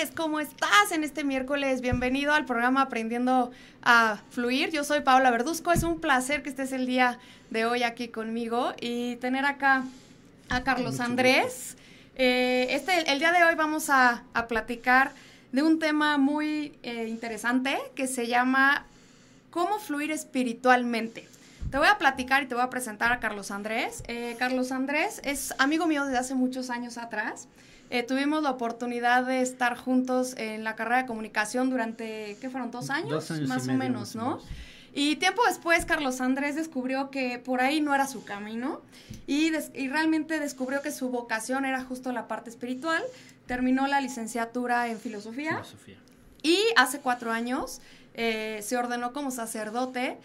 Tardes, ¿cómo estás en este miércoles? Bienvenido al programa Aprendiendo a Fluir. Yo soy Paola Verduzco, es un placer que estés el día de hoy aquí conmigo y tener acá a Carlos Andrés. Eh, este, el día de hoy vamos a, platicar de un tema muy eh, interesante que se llama cómo fluir espiritualmente. Te voy a platicar y te voy a presentar a Carlos Andrés. Eh, Carlos Andrés es amigo mío desde hace muchos años atrás. Eh, tuvimos la oportunidad de estar juntos en la carrera de comunicación durante, ¿qué fueron? ¿Dos años? Dos años más y o medio, menos, ¿no? Y tiempo después, Carlos Andrés descubrió que por ahí no era su camino y, des- y realmente descubrió que su vocación era justo la parte espiritual. Terminó la licenciatura en filosofía Filosofía. y hace cuatro años eh, se ordenó como sacerdote.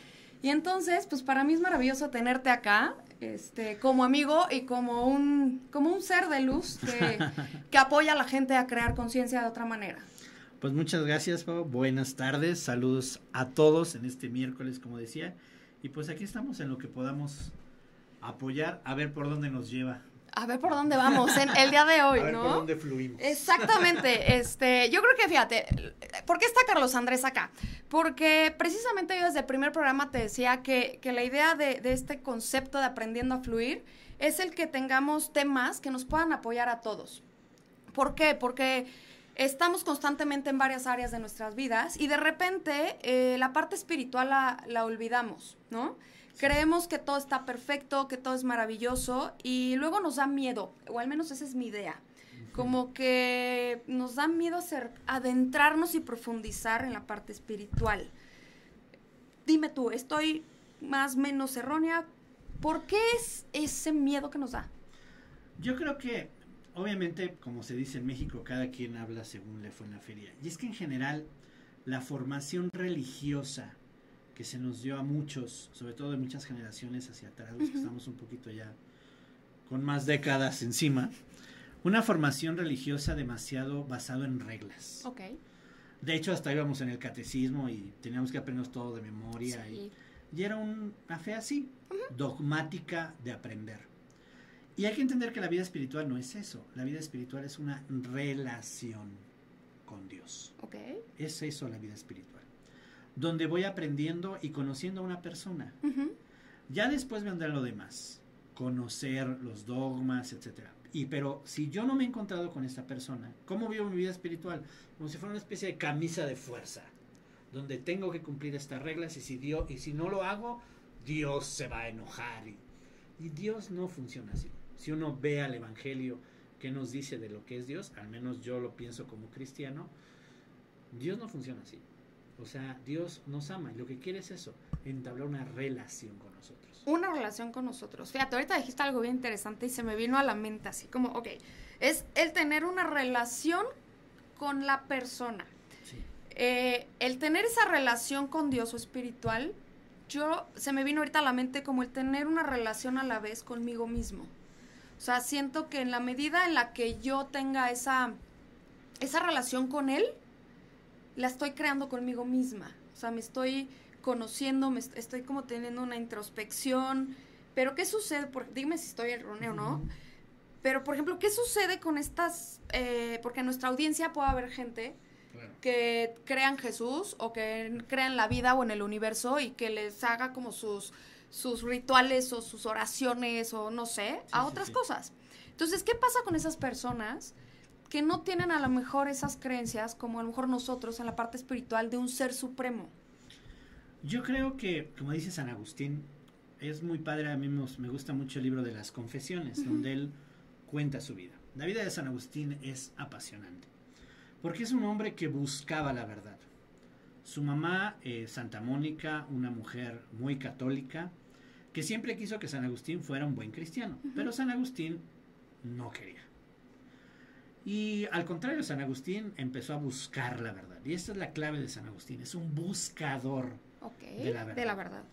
Y entonces, pues para mí es maravilloso tenerte acá, este, como amigo y como un, como un ser de luz que, que apoya a la gente a crear conciencia de otra manera. Pues muchas gracias, Pau. Buenas tardes. Saludos a todos en este miércoles, como decía. Y pues aquí estamos en lo que podamos apoyar, a ver por dónde nos lleva. A ver por dónde vamos en el día de hoy, a ver ¿no? por dónde fluimos. Exactamente, este, yo creo que fíjate, ¿por qué está Carlos Andrés acá? Porque precisamente yo desde el primer programa te decía que, que la idea de, de este concepto de aprendiendo a fluir es el que tengamos temas que nos puedan apoyar a todos. ¿Por qué? Porque estamos constantemente en varias áreas de nuestras vidas y de repente eh, la parte espiritual la, la olvidamos, ¿no? Creemos que todo está perfecto, que todo es maravilloso y luego nos da miedo, o al menos esa es mi idea. Como que nos da miedo hacer, adentrarnos y profundizar en la parte espiritual. Dime tú, ¿estoy más o menos errónea? ¿Por qué es ese miedo que nos da? Yo creo que, obviamente, como se dice en México, cada quien habla según le fue en la feria. Y es que en general, la formación religiosa que se nos dio a muchos, sobre todo de muchas generaciones hacia atrás, los que estamos un poquito ya con más décadas encima, una formación religiosa demasiado basado en reglas. Ok. De hecho, hasta íbamos en el catecismo y teníamos que aprendernos todo de memoria. Y, Sí. y era un- una fe así, dogmática de aprender. Y hay que entender que la vida espiritual no es eso. La vida espiritual es una relación con Dios. Ok. Es eso la vida espiritual. Donde voy aprendiendo y conociendo a una persona. Ujú. Ya después vendrá lo demás. Conocer los dogmas, etcétera. Y pero si yo no me he encontrado con esta persona, ¿cómo vivo mi vida espiritual? Como si fuera una especie de camisa de fuerza, donde tengo que cumplir estas reglas y si Dios, y si no lo hago, Dios se va a enojar. Y, y Dios no funciona así. Si uno ve al Evangelio que nos dice de lo que es Dios, al menos yo lo pienso como cristiano, Dios no funciona así. O sea, Dios nos ama y lo que quiere es eso, entablar una relación con nosotros. Una relación con nosotros. Fíjate, ahorita dijiste algo bien interesante y se me vino a la mente así como, ok, es el tener una relación con la persona. Sí. Eh, el tener esa relación con Dios o espiritual, yo se me vino ahorita a la mente como el tener una relación a la vez conmigo mismo. O sea, siento que en la medida en la que yo tenga esa, esa relación con Él, la estoy creando conmigo misma. O sea, me estoy conociendo, me est- estoy como teniendo una introspección. Pero ¿qué sucede? Por, dime si estoy erróneo o no. Pero, por ejemplo, ¿qué sucede con estas? eh, porque en nuestra audiencia puede haber gente Claro. que crean Jesús o que crean la vida o en el universo y que les haga como sus, sus rituales o sus oraciones o no sé, a sí, otras sí. cosas. Entonces, ¿qué pasa con esas personas que no tienen a lo mejor esas creencias como a lo mejor nosotros en la parte espiritual de un ser supremo? Yo creo que, como dice San Agustín, es muy padre, a mí me, gusta mucho el libro de las confesiones, donde él cuenta su vida. La vida de San Agustín es apasionante, porque es un hombre que buscaba la verdad. Su mamá, eh, Santa Mónica, una mujer muy católica, que siempre quiso que San Agustín fuera un buen cristiano, pero San Agustín no quería. Y al contrario, San Agustín empezó a buscar la verdad. Y esta es la clave de San Agustín, es un buscador. De la verdad. de la verdad.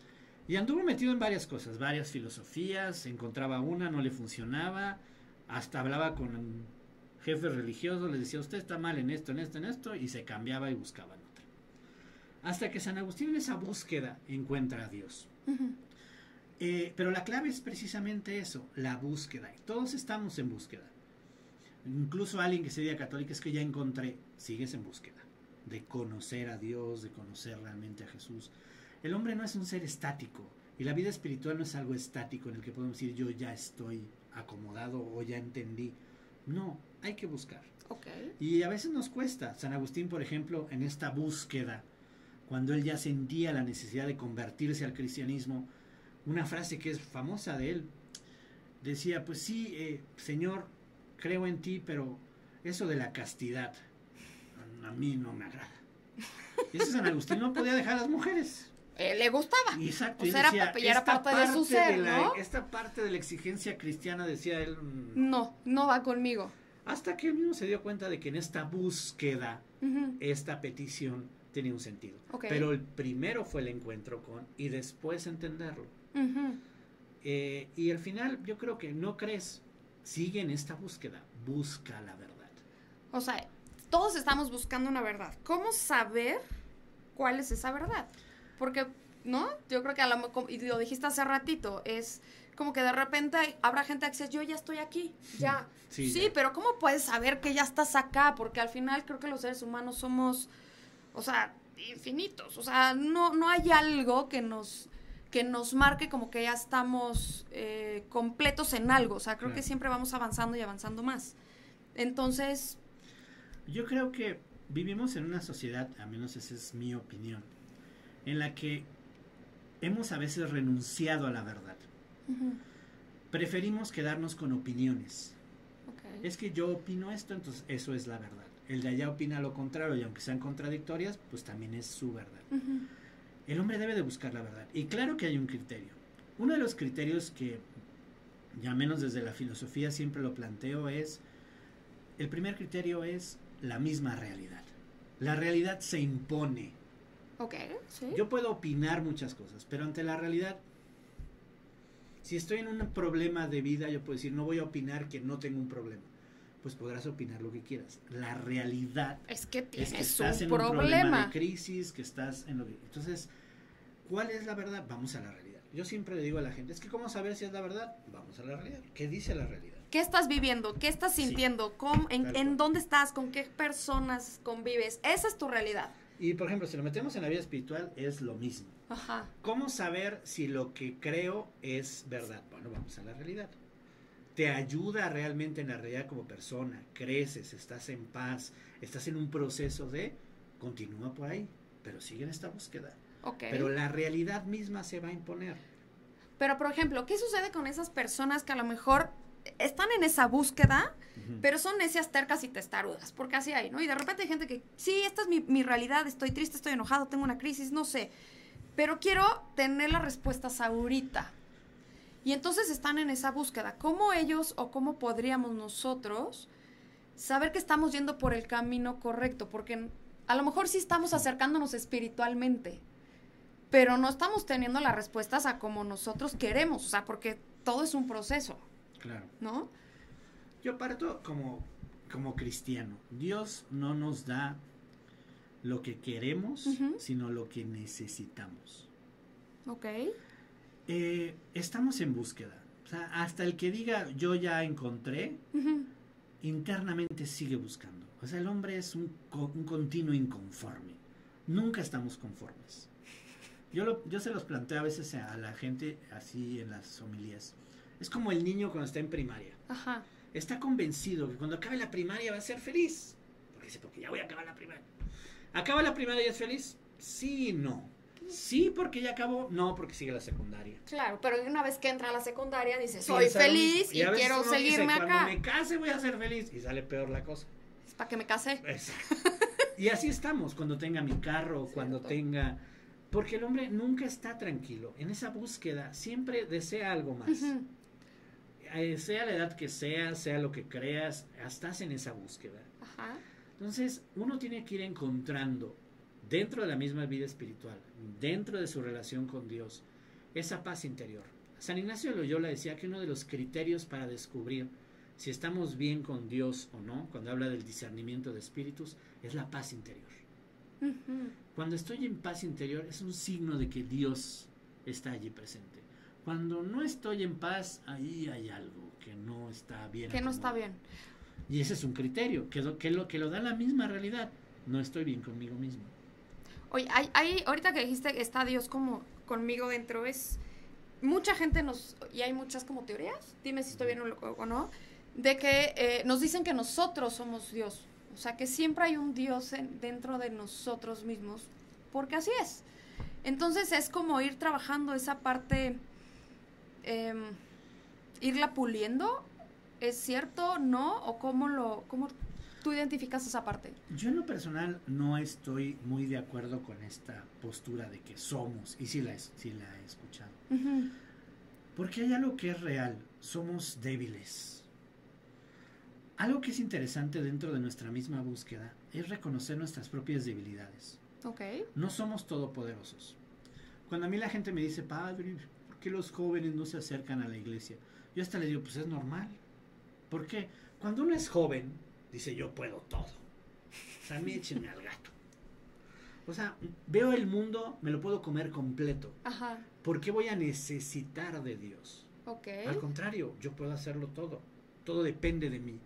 Y anduvo metido en varias cosas, varias filosofías, encontraba una, no le funcionaba, hasta hablaba con jefes religiosos, les decía, usted está mal en esto, en esto, en esto, y se cambiaba y buscaba en otra. Hasta que San Agustín en esa búsqueda encuentra a Dios. Eh, pero la clave es precisamente eso, la búsqueda. Y todos estamos en búsqueda. incluso alguien que se diga católico, es que ya encontré, sigues en búsqueda de conocer a Dios, de conocer realmente a Jesús. El hombre no es un ser estático y la vida espiritual no es algo estático en el que podemos decir yo ya estoy acomodado o ya entendí. No, hay que buscar. Okay. Y a veces nos cuesta. San Agustín, por ejemplo, en esta búsqueda, cuando él ya sentía la necesidad de convertirse al cristianismo, una frase que es famosa de él, decía, pues sí, eh, Señor, creo en ti, pero eso de la castidad a mí no me agrada. Y ese San Agustín no podía dejar a las mujeres. Eh, le gustaba. Exacto. Sea, era, decía, pa- ya era "Esta parte de su ser, la- ¿no? Esta parte de la exigencia cristiana, decía él, mm, No, no va conmigo. hasta que él mismo se dio cuenta de que en esta búsqueda, esta petición tenía un sentido. Ok. Pero el primero fue el encuentro con y después entenderlo. Eh, y al final yo creo que no crees, sigue en esta búsqueda, busca la verdad. O sea, todos estamos buscando una verdad. ¿Cómo saber cuál es esa verdad? Porque, ¿no? Yo creo que a lo y lo dijiste hace ratito, es como que de repente habrá gente que dice, yo ya estoy aquí, ya. Sí, Sí, ya. pero ¿cómo puedes saber que ya estás acá? Porque al final creo que los seres humanos somos, o sea, infinitos. O sea, no, no hay algo que nos que nos marque como que ya estamos eh, completos en algo. O sea, creo que siempre vamos avanzando y avanzando más. Entonces, Yo creo que vivimos en una sociedad, a menos esa es mi opinión, en la que hemos a veces renunciado a la verdad. Preferimos quedarnos con opiniones. ok. Es que yo opino esto, entonces eso es la verdad. El de allá opina lo contrario y aunque sean contradictorias, pues también es su verdad. El hombre debe de buscar la verdad. Y claro que hay un criterio. Uno de los criterios que, ya menos desde la filosofía siempre lo planteo, es, el primer criterio es la misma realidad. La realidad se impone. Ok, sí. Yo puedo opinar muchas cosas, pero ante la realidad, si estoy en un problema de vida, yo puedo decir, no voy a opinar que no tengo un problema. Pues podrás opinar lo que quieras. La realidad es que es tienes que estás un en un problema problema. de crisis, que estás en lo que... Entonces, ¿cuál es la verdad? Vamos a la realidad. Yo siempre le digo a la gente, es que ¿cómo saber si es la verdad? Vamos a la realidad. ¿Qué dice la realidad? ¿Qué estás viviendo? ¿Qué estás Sí. sintiendo? ¿Cómo- en, en dónde estás? ¿Con qué personas convives? Esa es tu realidad. Y, por ejemplo, si lo metemos en la vida espiritual, es lo mismo. Ajá. ¿Cómo saber si lo que creo es verdad? Bueno, vamos a la realidad. Te ayuda realmente en la realidad como persona, creces, estás en paz, estás en un proceso de continúa por ahí, pero sigue en esta búsqueda. Ok. Pero la realidad misma se va a imponer. Pero, por ejemplo, ¿qué sucede con esas personas que a lo mejor están en esa búsqueda, pero son necias, tercas y testarudas? Porque así hay, ¿no? Y de repente hay gente que, sí, esta es mi, mi realidad, estoy triste, estoy enojado, tengo una crisis, no sé. Pero quiero tener las respuestas ahorita. Y entonces están en esa búsqueda. ¿Cómo ellos o cómo podríamos nosotros saber que estamos yendo por el camino correcto? Porque a lo mejor sí estamos acercándonos espiritualmente, pero no estamos teniendo las respuestas a como nosotros queremos. O sea, porque todo es un proceso, Claro. ¿no? Yo parto como, como cristiano. Dios no nos da lo que queremos, sino lo que necesitamos. Ok. Eh, estamos en búsqueda. O sea, hasta el que diga yo ya encontré, internamente sigue buscando. O sea, el hombre es un, un continuo inconforme. Nunca estamos conformes. Yo, lo- yo se los planteo a veces a la gente así en las homilías. Es como el niño cuando está en primaria. Ajá. Está convencido que cuando acabe la primaria va a ser feliz. Porque dice, porque ya voy a acabar la primaria. ¿Acaba la primaria y es feliz? Sí y no. Sí porque ya acabó, no porque sigue la secundaria. Claro, pero una vez que entra a la secundaria dice, soy Piensa feliz y, veces quiero uno dice, seguirme Cuando acá. me case voy a ser feliz. Y sale peor la cosa. Es para que me case. Exacto. Y así estamos, cuando tenga mi carro, cuando Cierto. tenga... Porque el hombre nunca está tranquilo. En esa búsqueda siempre desea algo más. Eh, Sea la edad que sea, sea lo que creas, estás en esa búsqueda. Ajá. Entonces, uno tiene que ir encontrando dentro de la misma vida espiritual, dentro de su relación con Dios, esa paz interior. San Ignacio de Loyola decía que uno de los criterios para descubrir si estamos bien con Dios o no, cuando habla del discernimiento de espíritus, es la paz interior. Cuando estoy en paz interior es un signo de que Dios está allí presente. Cuando no estoy en paz, ahí hay algo que no está bien. Que no está bien. Y ese es un criterio, que lo que lo, que lo da la misma realidad. No estoy bien conmigo mismo. Oye, hay, hay, ahorita que dijiste que está Dios como conmigo dentro, es mucha gente nos, y hay muchas como teorías, dime si estoy bien o, o no, de que eh, nos dicen que nosotros somos Dios. O sea, que siempre hay un Dios en- dentro de nosotros mismos, porque así es. Entonces es como ir trabajando esa parte, em, irla puliendo. ¿Es cierto? ¿No? ¿O cómo lo, cómo tú identificas esa parte? Yo en lo personal no estoy muy de acuerdo con esta postura de que somos, y sí la, sí la he escuchado. Porque hay algo que es real, somos débiles. Algo que es interesante dentro de nuestra misma búsqueda es reconocer nuestras propias debilidades. Ok. No somos todopoderosos. Cuando a mí la gente me dice, padre, ¿por qué los jóvenes no se acercan a la iglesia? Yo hasta le digo, pues es normal. ¿Por qué? Cuando uno es joven, dice, yo puedo todo. O sea, a mí échenme al gato. O sea, veo el mundo, me lo puedo comer completo. Ajá. ¿Por qué voy a necesitar de Dios? Ok. Al contrario, yo puedo hacerlo todo. Todo depende de mí.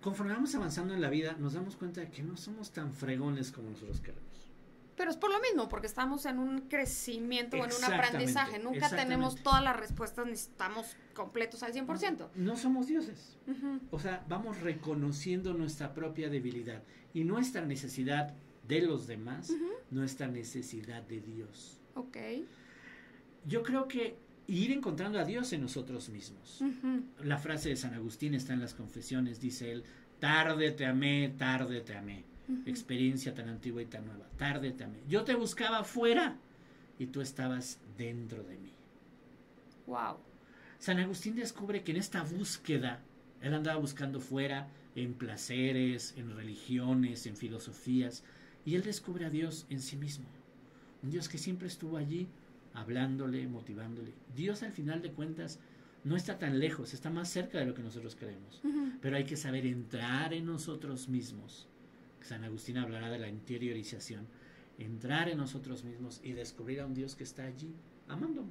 Conforme vamos avanzando en la vida, nos damos cuenta de que no somos tan fregones como nosotros queremos. Pero es por lo mismo, porque estamos en un crecimiento o en un aprendizaje. Nunca tenemos todas las respuestas ni estamos completos al 100%. No somos dioses. O sea, vamos reconociendo nuestra propia debilidad y nuestra necesidad de los demás, nuestra necesidad de Dios. Ok. Yo creo que ir encontrando a Dios en nosotros mismos. La frase de San Agustín está en las confesiones, dice él, tarde te amé, tarde te amé. Experiencia tan antigua y tan nueva, tarde amé. Yo te buscaba afuera y tú estabas dentro de mí. Wow. San Agustín descubre que en esta búsqueda, él andaba buscando fuera, en placeres, en religiones, en filosofías, y él descubre a Dios en sí mismo. Un Dios que siempre estuvo allí, hablándole, motivándole. Dios al final de cuentas no está tan lejos, está más cerca de lo que nosotros creemos. Pero hay que saber entrar en nosotros mismos. San Agustín hablará de la interiorización. Entrar en nosotros mismos y descubrir a un Dios que está allí, amándome.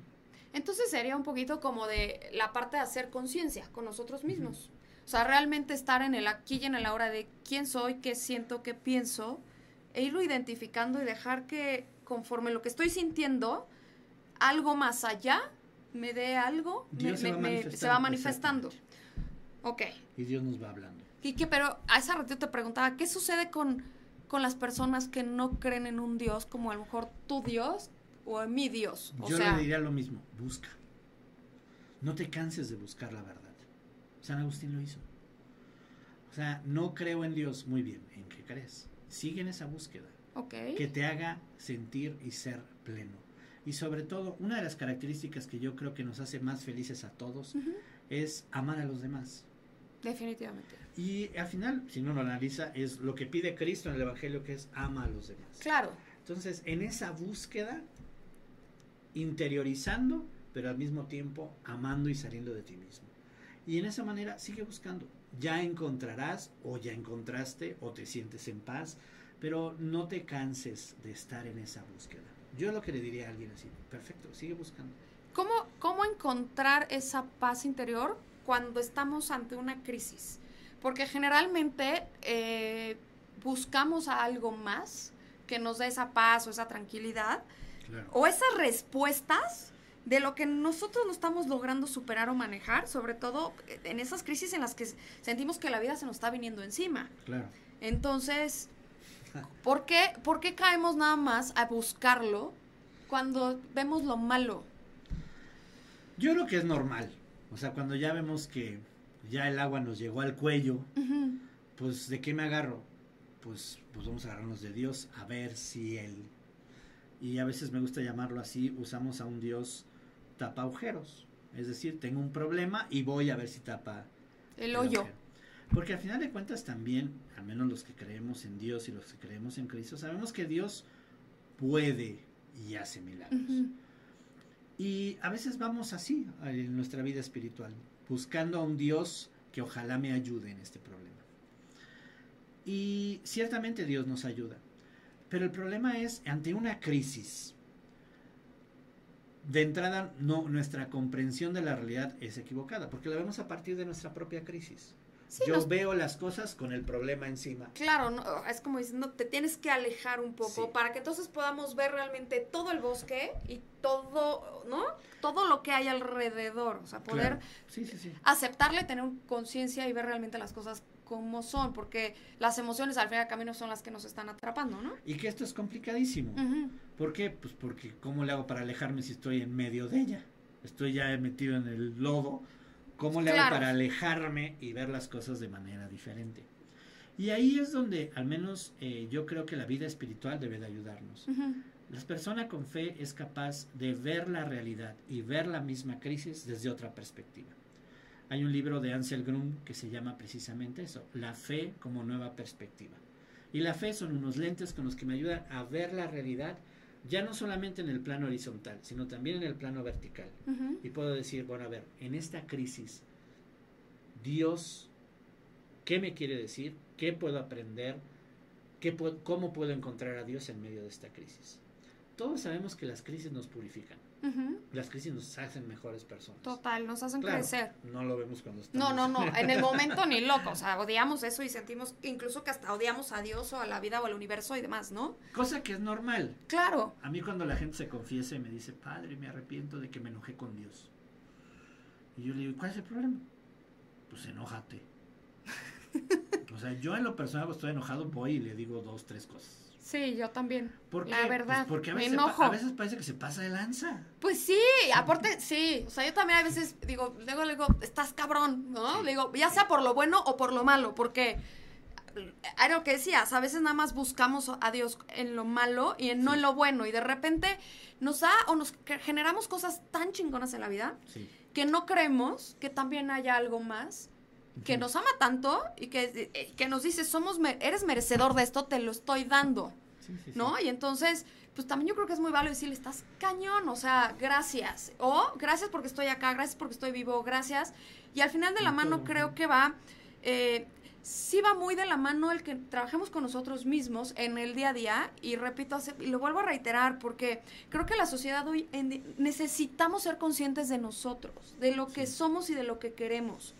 Entonces sería un poquito como de la parte de hacer conciencia con nosotros mismos. O sea, realmente estar en el aquí y en el ahora de quién soy, qué siento, qué pienso, e irlo identificando y dejar que conforme lo que estoy sintiendo, algo más allá me dé algo, me- Dios se me- va me- manifestando, se va manifestando. Ok. Y Dios nos va hablando. Y que, pero a ese ratito te preguntaba, ¿qué sucede con, con las personas que no creen en un Dios como a lo mejor tu Dios o mi Dios? O Yo sea, le diría lo mismo, busca. No te canses de buscar la verdad. San Agustín lo hizo. O sea, no creo en Dios, muy bien, ¿en qué crees? Sigue en esa búsqueda, ok. que te haga sentir y ser pleno. Y sobre todo, una de las características que yo creo que nos hace más felices a todos es amar a los demás. Definitivamente. Y al final, si uno lo analiza, es lo que pide Cristo en el Evangelio, que es ama a los demás. Claro. Entonces, en esa búsqueda, interiorizando, pero al mismo tiempo amando y saliendo de ti mismo. Y en esa manera sigue buscando. Ya encontrarás o ya encontraste o te sientes en paz, pero no te canses de estar en esa búsqueda. Yo lo que le diría a alguien así, perfecto, sigue buscando. ¿Cómo, ¿Cómo encontrar esa paz interior cuando estamos ante una crisis? Porque generalmente eh, buscamos a algo más que nos dé esa paz o esa tranquilidad Claro. o esas respuestas de lo que nosotros no estamos logrando superar o manejar, sobre todo en esas crisis en las que sentimos que la vida se nos está viniendo encima. Claro. Entonces, ¿por qué, ¿por qué caemos nada más a buscarlo cuando vemos lo malo? Yo creo que es normal. O sea, cuando ya vemos que ya el agua nos llegó al cuello, pues ¿de qué me agarro? Pues, pues vamos a agarrarnos de Dios a ver si Él... Y a veces me gusta llamarlo así, usamos a un Dios tapa agujeros. Es decir, tengo un problema y voy a ver si tapa El hoyo. agujero. Porque al final de cuentas también, al menos los que creemos en Dios y los que creemos en Cristo, sabemos que Dios puede y hace milagros. Y a veces vamos así en nuestra vida espiritual, buscando a un Dios que ojalá me ayude en este problema. Y ciertamente Dios nos ayuda. Pero el problema es, ante una crisis, de entrada no, nuestra comprensión de la realidad es equivocada, porque la vemos a partir de nuestra propia crisis. Yo veo las cosas con el problema encima. Claro, no, es como diciendo, te tienes que alejar un poco para que entonces podamos ver realmente todo el bosque y todo, ¿no? Todo lo que hay alrededor. O sea, poder aceptarle, tener conciencia y ver realmente las cosas como son, porque las emociones al final del camino son las que nos están atrapando, ¿no? Y que esto es complicadísimo. ¿Por qué? Pues porque ¿cómo le hago para alejarme si estoy en medio de ella? Estoy ya metido en el lodo ¿Cómo le hago para alejarme y ver las cosas de manera diferente? Y ahí es donde, al menos eh, yo creo que la vida espiritual debe de ayudarnos. La persona con fe es capaz de ver la realidad y ver la misma crisis desde otra perspectiva. Hay un libro de Ansel Grum que se llama precisamente eso, La fe como nueva perspectiva. Y la fe son unos lentes con los que me ayudan a ver la realidad ya no solamente en el plano horizontal, sino también en el plano vertical. Y puedo decir, bueno, a ver, en esta crisis, Dios, ¿qué me quiere decir? ¿Qué puedo aprender? ¿Qué ¿Cómo puedo encontrar a Dios en medio de esta crisis? Todos sabemos que las crisis nos purifican. Las crisis nos hacen mejores personas. Total, nos hacen crecer. No lo vemos cuando estamos. No, no, no. En el momento ni loco. O sea, odiamos eso y sentimos incluso que hasta odiamos a Dios o a la vida o al universo y demás, ¿no? Cosa que es normal. Claro. A mí cuando la gente se confiesa y me dice, padre, me arrepiento de que me enojé con Dios. Y yo le digo, ¿cuál es el problema? Pues enójate. o sea, yo en lo personal cuando estoy enojado voy y le digo dos, tres cosas. Sí, yo también. ¿Por La verdad. Pues porque a veces, a veces parece que se pasa de lanza. Pues sí, aparte, sí. O sea, yo también a veces digo, luego le digo, estás cabrón, ¿no? Le digo, ya sea por lo bueno o por lo malo, porque era lo que decías, a veces nada más buscamos a Dios en lo malo y en, no en lo bueno. Y de repente nos da o nos generamos cosas tan chingonas en la vida que no creemos que también haya algo más que nos ama tanto y que, eh, que nos dice, somos, eres merecedor de esto, te lo estoy dando. ¿no? Y entonces, pues también yo creo que es muy válido decirle, estás cañón, o sea, gracias. O gracias porque estoy acá, gracias porque estoy vivo, gracias. Y al final de la mano creo que va, eh, sí va muy de la mano el que trabajemos con nosotros mismos en el día a día. Y repito, y lo vuelvo a reiterar, porque creo que la sociedad hoy necesitamos ser conscientes de nosotros, de lo que somos y de lo que queremos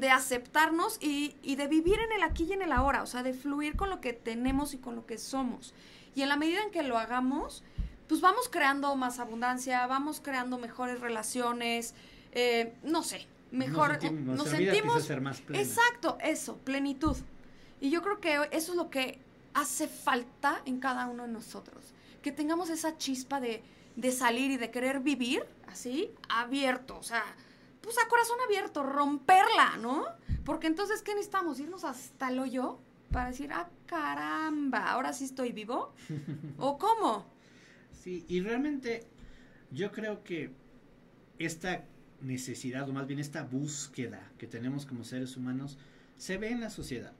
de aceptarnos y, y, de vivir en el aquí y en el ahora, o sea, de fluir con lo que tenemos y con lo que somos. Y en la medida en que lo hagamos, pues vamos creando más abundancia, vamos creando mejores relaciones, eh, no sé, mejor, nos sentimos, ser más exacto, eso, plenitud. Y yo creo que eso es lo que hace falta en cada uno de nosotros, que tengamos esa chispa de, de salir y de querer vivir así, abierto, o sea, pues a corazón abierto, romperla, ¿no? Porque entonces, ¿qué necesitamos? Irnos hasta el hoyo para decir, ah, caramba, ahora sí estoy vivo. ¿O cómo? Sí, y realmente yo creo que esta necesidad, o más bien esta búsqueda que tenemos como seres humanos, se ve en la sociedad.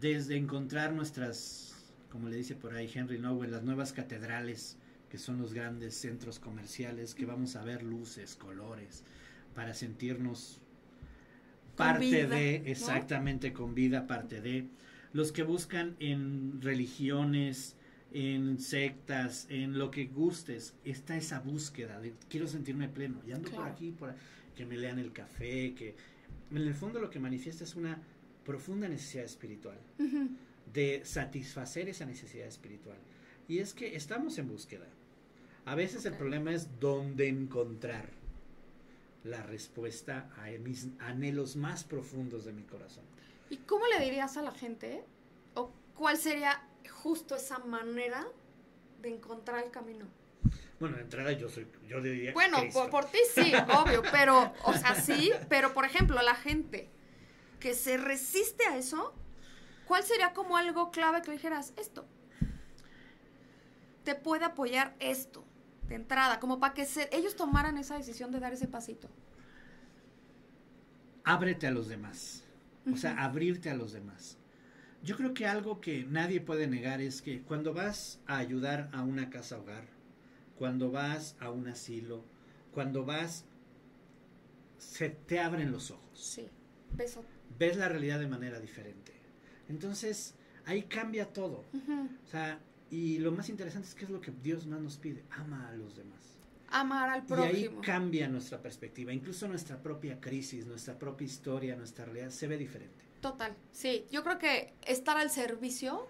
Desde encontrar nuestras, como le dice por ahí Henry Nowell, las nuevas catedrales, que son los grandes centros comerciales, que vamos a ver luces, colores, para sentirnos parte de, exactamente con vida, parte de. Los que buscan en religiones, en sectas, en lo que gustes, está esa búsqueda de quiero sentirme pleno. Y ando por aquí, por que me lean el café, que en el fondo lo que manifiesta es una profunda necesidad espiritual, de satisfacer esa necesidad espiritual. Y es que estamos en búsqueda. A veces el problema es dónde encontrar la respuesta a mis anhelos más profundos de mi corazón. ¿Y cómo le dirías a la gente? ¿O cuál sería justo esa manera de encontrar el camino? Bueno, de entrada yo soy, yo diría Bueno, por, por, ti sí, obvio, pero, o sea, sí, pero por ejemplo, la gente que se resiste a eso, ¿cuál sería como algo clave que dijeras esto? Te puede apoyar esto de entrada, como para que ellos tomaran esa decisión de dar ese pasito? Ábrete a los demás, o sea, abrirte a los demás. Yo creo que algo que nadie puede negar es que cuando vas a ayudar a una casa hogar, cuando vas a un asilo, cuando vas, se te abren los ojos. Sí, ves la realidad de manera diferente. Entonces, ahí cambia todo. O sea, y lo más interesante es que es lo que Dios más nos pide, ama a los demás. Amar al Y ahí prójimo. cambia nuestra perspectiva, incluso nuestra propia crisis, nuestra propia historia, nuestra realidad se ve diferente. Total, sí. Yo creo que estar al servicio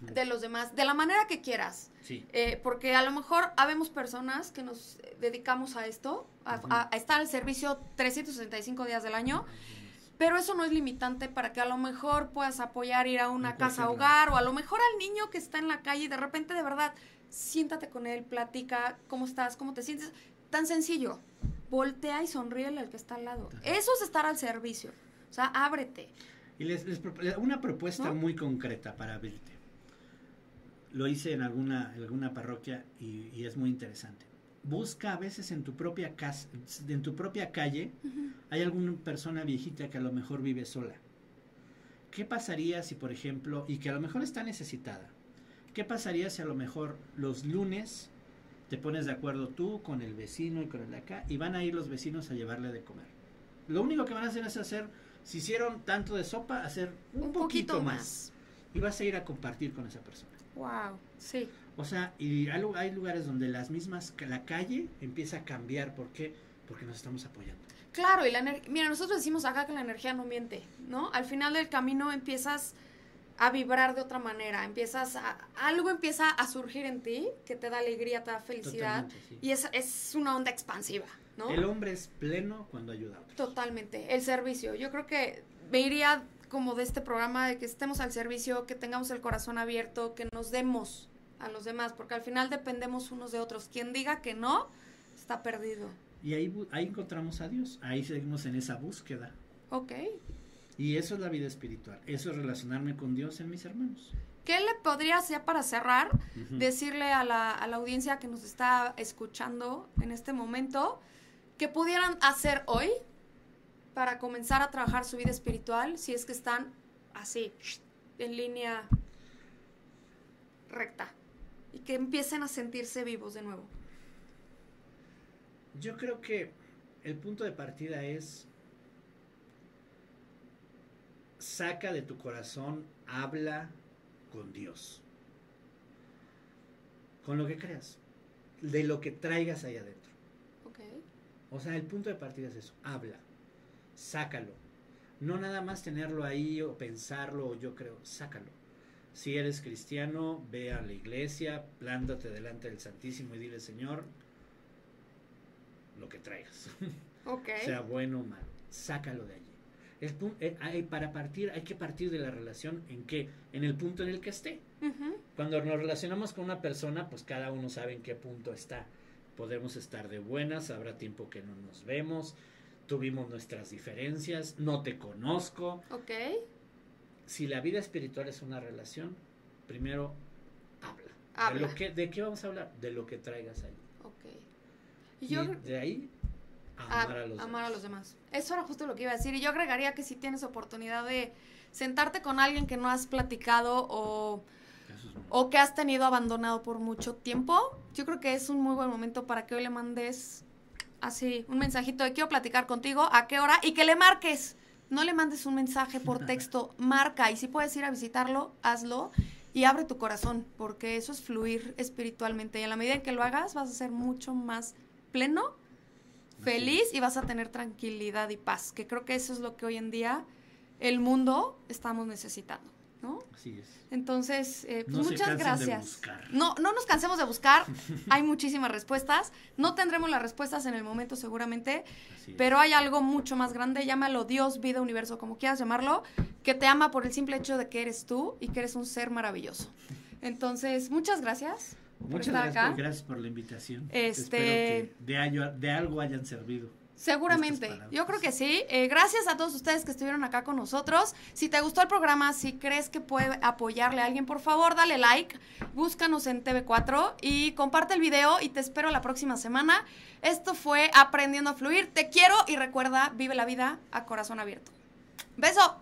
de los demás, de la manera que quieras. Sí. Eh, porque a lo mejor habemos personas que nos dedicamos a esto, a, Ujú. a- a estar al servicio 365 días del año, pero eso no es limitante para que a lo mejor puedas apoyar ir a una casa hogar o a lo mejor al niño que está en la calle y de repente de verdad siéntate con él, platica cómo estás, cómo te sientes. Tan sencillo. Voltea y sonríele al que está al lado. Eso es estar al servicio. O sea, ábrete. Y les, les una propuesta ¿No? muy concreta para abrirte. Lo hice en alguna, en alguna parroquia y, y es muy interesante. Busca a veces en tu propia casa, en tu propia calle, hay alguna persona viejita que a lo mejor vive sola. ¿Qué pasaría si, por ejemplo, y que a lo mejor está necesitada? ¿Qué pasaría si a lo mejor los lunes te pones de acuerdo tú con el vecino y con el de acá y van a ir los vecinos a llevarle de comer? Lo único que van a hacer es hacer, si hicieron tanto de sopa, hacer un, poquito, más. Y vas a ir a compartir con esa persona. Wow, sí. O sea, y hay, lu- hay lugares donde las mismas, la calle empieza a cambiar. ¿Por qué? Porque nos estamos apoyando. Claro, y la energía, mira, nosotros decimos acá que la energía no miente, ¿no? Al final del camino empiezas a vibrar de otra manera, empiezas a, algo empieza a surgir en ti que te da alegría, te da felicidad sí. y es, es una onda expansiva, ¿no? El hombre es pleno cuando ayuda a otros. Totalmente, el servicio. Yo creo que me iría como de este programa de que estemos al servicio, que tengamos el corazón abierto, que nos demos a los demás, porque al final dependemos unos de otros. Quien diga que no, está perdido. Y ahí, ahí encontramos a Dios. Ahí seguimos en esa búsqueda. Ok. Y eso es la vida espiritual. Eso es relacionarme con Dios en mis hermanos. ¿Qué le podría hacer para cerrar? Decirle a la, a la audiencia que nos está escuchando en este momento que pudieran hacer hoy para comenzar a trabajar su vida espiritual si es que están así, en línea recta y que empiecen a sentirse vivos de nuevo. Yo creo que el punto de partida es saca de tu corazón, habla con Dios. Con lo que creas, de lo que traigas ahí adentro. Ok. O sea, el punto de partida es eso, habla, sácalo. No nada más tenerlo ahí o pensarlo o yo creo, sácalo. Si eres cristiano, ve a la iglesia, plántate delante del Santísimo y dile, Señor, lo que traigas. Ok. sea bueno o malo, sácalo de allí. El eh, hay- para partir, hay que partir de la relación en que, en el punto en el que esté. Cuando nos relacionamos con una persona, pues cada uno sabe en qué punto está. Podemos estar de buenas, habrá tiempo que no nos vemos, tuvimos nuestras diferencias, no te conozco. Ok. Si la vida espiritual es una relación, primero habla. Habla. ¿De, lo que, ¿De qué vamos a hablar? De lo que traigas ahí. Ok. Y Y yo de ahí, a- amar a los amar a demás. los demás. Eso era justo lo que iba a decir. Y yo agregaría que si tienes oportunidad de sentarte con alguien que no has platicado o, es o que has tenido abandonado por mucho tiempo, yo creo que es un muy buen momento para que hoy le mandes así un mensajito de quiero platicar contigo, a qué hora, y que le marques. No le mandes un mensaje por texto, marca. Y si puedes ir a visitarlo, hazlo. Y abre tu corazón, porque eso es fluir espiritualmente. Y en la medida en que lo hagas, vas a ser mucho más pleno feliz y vas a tener tranquilidad y paz, que creo que eso es lo que hoy en día el mundo estamos necesitando, ¿no? Así es. Entonces, eh, pues No muchas gracias. No, no nos cansemos de buscar, hay muchísimas respuestas, no tendremos las respuestas en el momento seguramente, pero hay algo mucho más grande, llámalo Dios, vida, universo, como quieras llamarlo, que te ama por el simple hecho de que eres tú y que eres un ser maravilloso. Entonces, muchas gracias. por Muchas estar gracias, acá. por, gracias por la invitación. Este- Espero que de, de algo hayan servido. Seguramente, yo creo que sí. Eh, gracias a todos ustedes que estuvieron acá con nosotros. Si te gustó el programa, si crees que puede apoyarle a alguien, por favor, dale like, búscanos en TV4 y comparte el video y te espero la próxima semana. Esto fue Aprendiendo a Fluir. Te quiero y recuerda, vive la vida a corazón abierto. Beso.